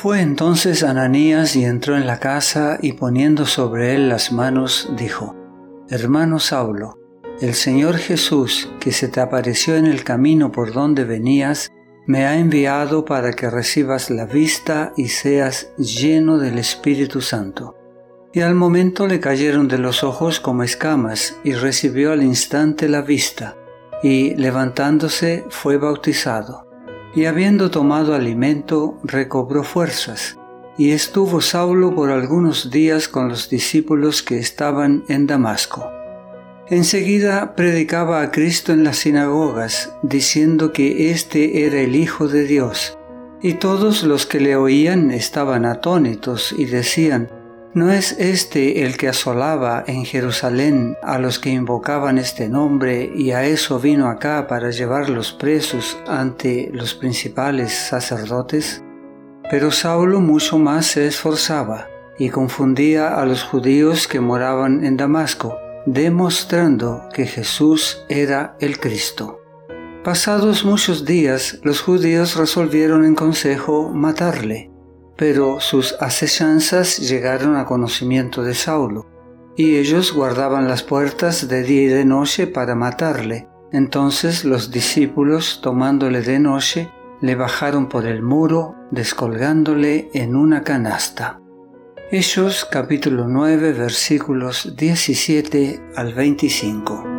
Fue entonces Ananías y entró en la casa y poniendo sobre él las manos dijo, Hermano Saulo, el Señor Jesús, que se te apareció en el camino por donde venías, me ha enviado para que recibas la vista y seas lleno del Espíritu Santo. Y al momento le cayeron de los ojos como escamas y recibió al instante la vista, y levantándose fue bautizado. Y habiendo tomado alimento, recobró fuerzas, y estuvo Saulo por algunos días con los discípulos que estaban en Damasco. Enseguida predicaba a Cristo en las sinagogas, diciendo que éste era el Hijo de Dios. Y todos los que le oían estaban atónitos y decían, ¿no es este el que asolaba en Jerusalén a los que invocaban este nombre y a eso vino acá para llevarlos presos ante los principales sacerdotes? Pero Saulo mucho más se esforzaba y confundía a los judíos que moraban en Damasco demostrando que Jesús era el Cristo. Pasados muchos días, los judíos resolvieron en consejo matarle, pero sus asechanzas llegaron a conocimiento de Saulo, y ellos guardaban las puertas de día y de noche para matarle. Entonces los discípulos, tomándole de noche, le bajaron por el muro, descolgándole en una canasta. Hechos capítulo 9 versículos 17 al 25.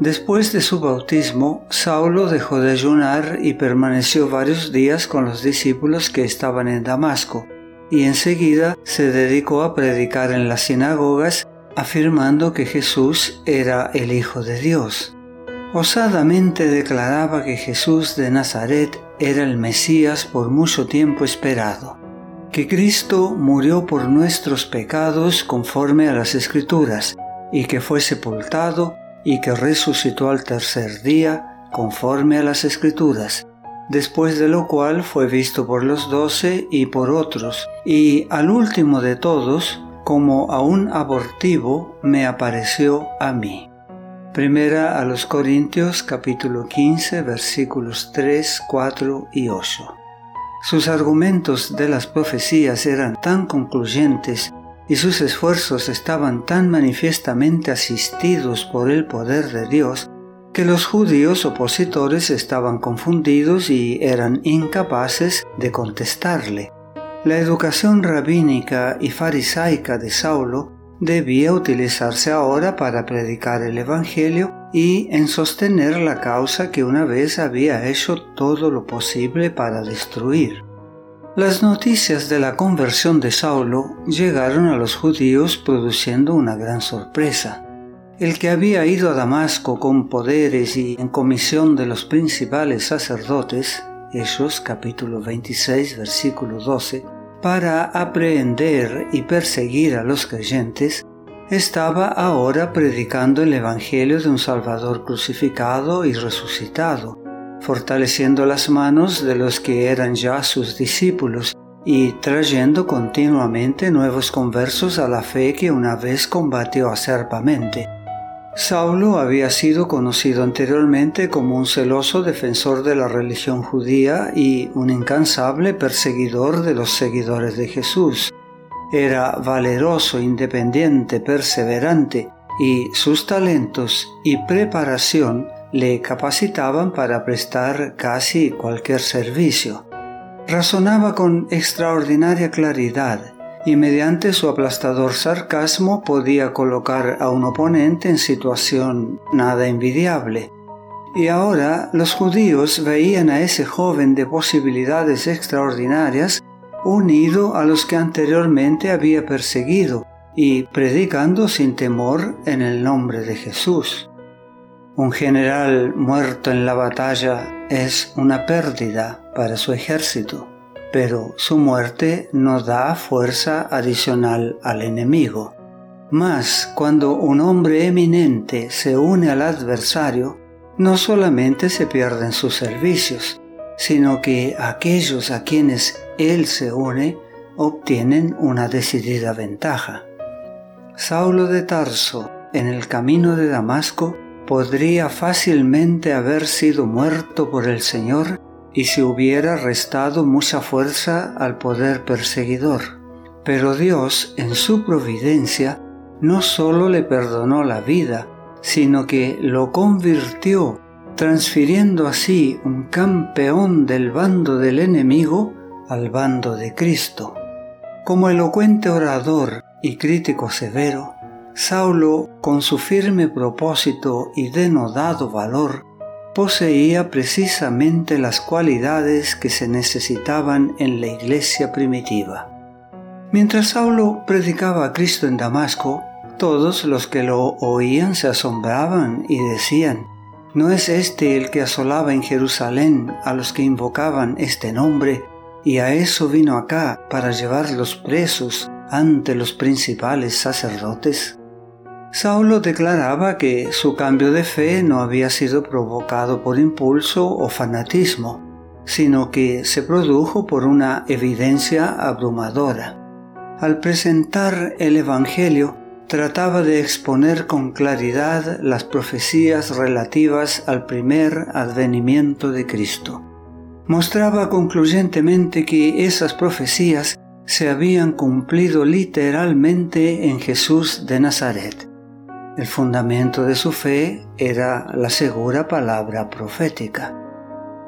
Después de su bautismo, Saulo dejó de ayunar y permaneció varios días con los discípulos que estaban en Damasco, y enseguida se dedicó a predicar en las sinagogas, afirmando que Jesús era el Hijo de Dios. Osadamente declaraba que Jesús de Nazaret era el Mesías por mucho tiempo esperado, que Cristo murió por nuestros pecados conforme a las Escrituras, y que fue sepultado y que resucitó al tercer día conforme a las Escrituras, después de lo cual fue visto por los doce y por otros, y al último de todos, como a un abortivo, me apareció a mí. Primera a los Corintios capítulo 15 versículos 3, 4 y 8. Sus argumentos de las profecías eran tan concluyentes y sus esfuerzos estaban tan manifiestamente asistidos por el poder de Dios que los judíos opositores estaban confundidos y eran incapaces de contestarle. La educación rabínica y farisaica de Saulo debía utilizarse ahora para predicar el Evangelio y en sostener la causa que una vez había hecho todo lo posible para destruir. Las noticias de la conversión de Saulo llegaron a los judíos produciendo una gran sorpresa. El que había ido a Damasco con poderes y en comisión de los principales sacerdotes, Hechos capítulo 26 versículo 12, para aprehender y perseguir a los creyentes, estaba ahora predicando el Evangelio de un Salvador crucificado y resucitado, fortaleciendo las manos de los que eran ya sus discípulos y trayendo continuamente nuevos conversos a la fe que una vez combatió acerpamente. Saulo había sido conocido anteriormente como un celoso defensor de la religión judía y un incansable perseguidor de los seguidores de Jesús. Era valeroso, independiente, perseverante y sus talentos y preparación le capacitaban para prestar casi cualquier servicio. Razonaba con extraordinaria claridad y mediante su aplastador sarcasmo podía colocar a un oponente en situación nada envidiable. Y ahora los judíos veían a ese joven de posibilidades extraordinarias unido a los que anteriormente había perseguido y predicando sin temor en el nombre de Jesús. Un general muerto en la batalla es una pérdida para su ejército pero su muerte no da fuerza adicional al enemigo. Mas cuando un hombre eminente se une al adversario, no solamente se pierden sus servicios, sino que aquellos a quienes él se une obtienen una decidida ventaja. Saulo de Tarso, en el camino de Damasco, podría fácilmente haber sido muerto por el Señor y se hubiera restado mucha fuerza al poder perseguidor. Pero Dios, en su providencia, no solo le perdonó la vida, sino que lo convirtió, transfiriendo así un campeón del bando del enemigo al bando de Cristo. Como elocuente orador y crítico severo, Saulo, con su firme propósito y denodado valor, poseía precisamente las cualidades que se necesitaban en la iglesia primitiva. Mientras Saulo predicaba a Cristo en Damasco, todos los que lo oían se asombraban y decían, ¿no es este el que asolaba en Jerusalén a los que invocaban este nombre y a eso vino acá para llevarlos presos ante los principales sacerdotes? Saulo declaraba que su cambio de fe no había sido provocado por impulso o fanatismo, sino que se produjo por una evidencia abrumadora. Al presentar el Evangelio, trataba de exponer con claridad las profecías relativas al primer advenimiento de Cristo. Mostraba concluyentemente que esas profecías se habían cumplido literalmente en Jesús de Nazaret. El fundamento de su fe era la segura palabra profética.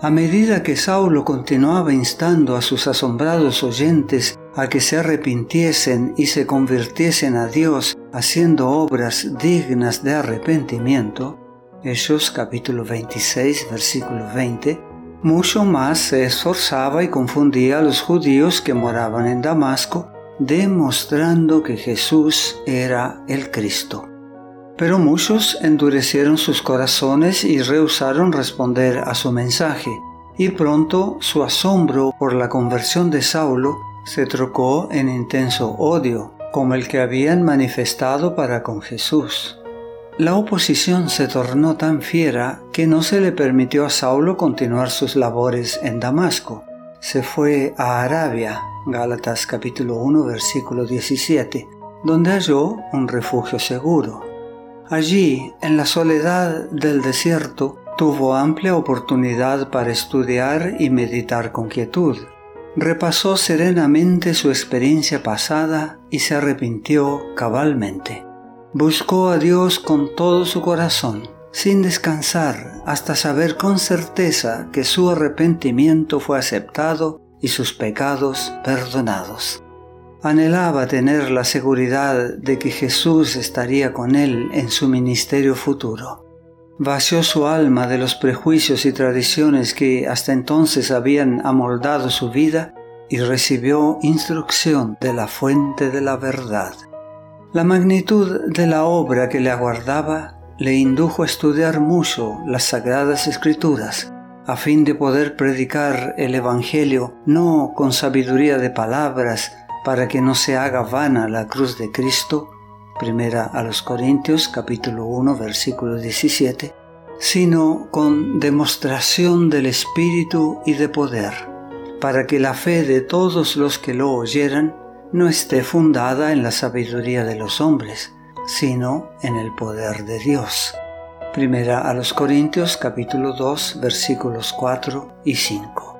A medida que Saulo continuaba instando a sus asombrados oyentes a que se arrepintiesen y se convirtiesen a Dios haciendo obras dignas de arrepentimiento, Hechos capítulo 26 versículo 20, mucho más se esforzaba y confundía a los judíos que moraban en Damasco, demostrando que Jesús era el Cristo. Pero muchos endurecieron sus corazones y rehusaron responder a su mensaje, y pronto su asombro por la conversión de Saulo se trocó en intenso odio, como el que habían manifestado para con Jesús. La oposición se tornó tan fiera que no se le permitió a Saulo continuar sus labores en Damasco. Se fue a Arabia, Gálatas capítulo 1 versículo 17, donde halló un refugio seguro. Allí, en la soledad del desierto, tuvo amplia oportunidad para estudiar y meditar con quietud. Repasó serenamente su experiencia pasada y se arrepintió cabalmente. Buscó a Dios con todo su corazón, sin descansar, hasta saber con certeza que su arrepentimiento fue aceptado y sus pecados perdonados. Anhelaba tener la seguridad de que Jesús estaría con él en su ministerio futuro. Vació su alma de los prejuicios y tradiciones que hasta entonces habían amoldado su vida y recibió instrucción de la fuente de la verdad. La magnitud de la obra que le aguardaba le indujo a estudiar mucho las sagradas escrituras, a fin de poder predicar el Evangelio no con sabiduría de palabras, para que no se haga vana la cruz de Cristo, primera a los Corintios capítulo 1 versículo 17, sino con demostración del Espíritu y de poder, para que la fe de todos los que lo oyeran no esté fundada en la sabiduría de los hombres, sino en el poder de Dios. Primera a los Corintios capítulo 2 versículos 4 y 5.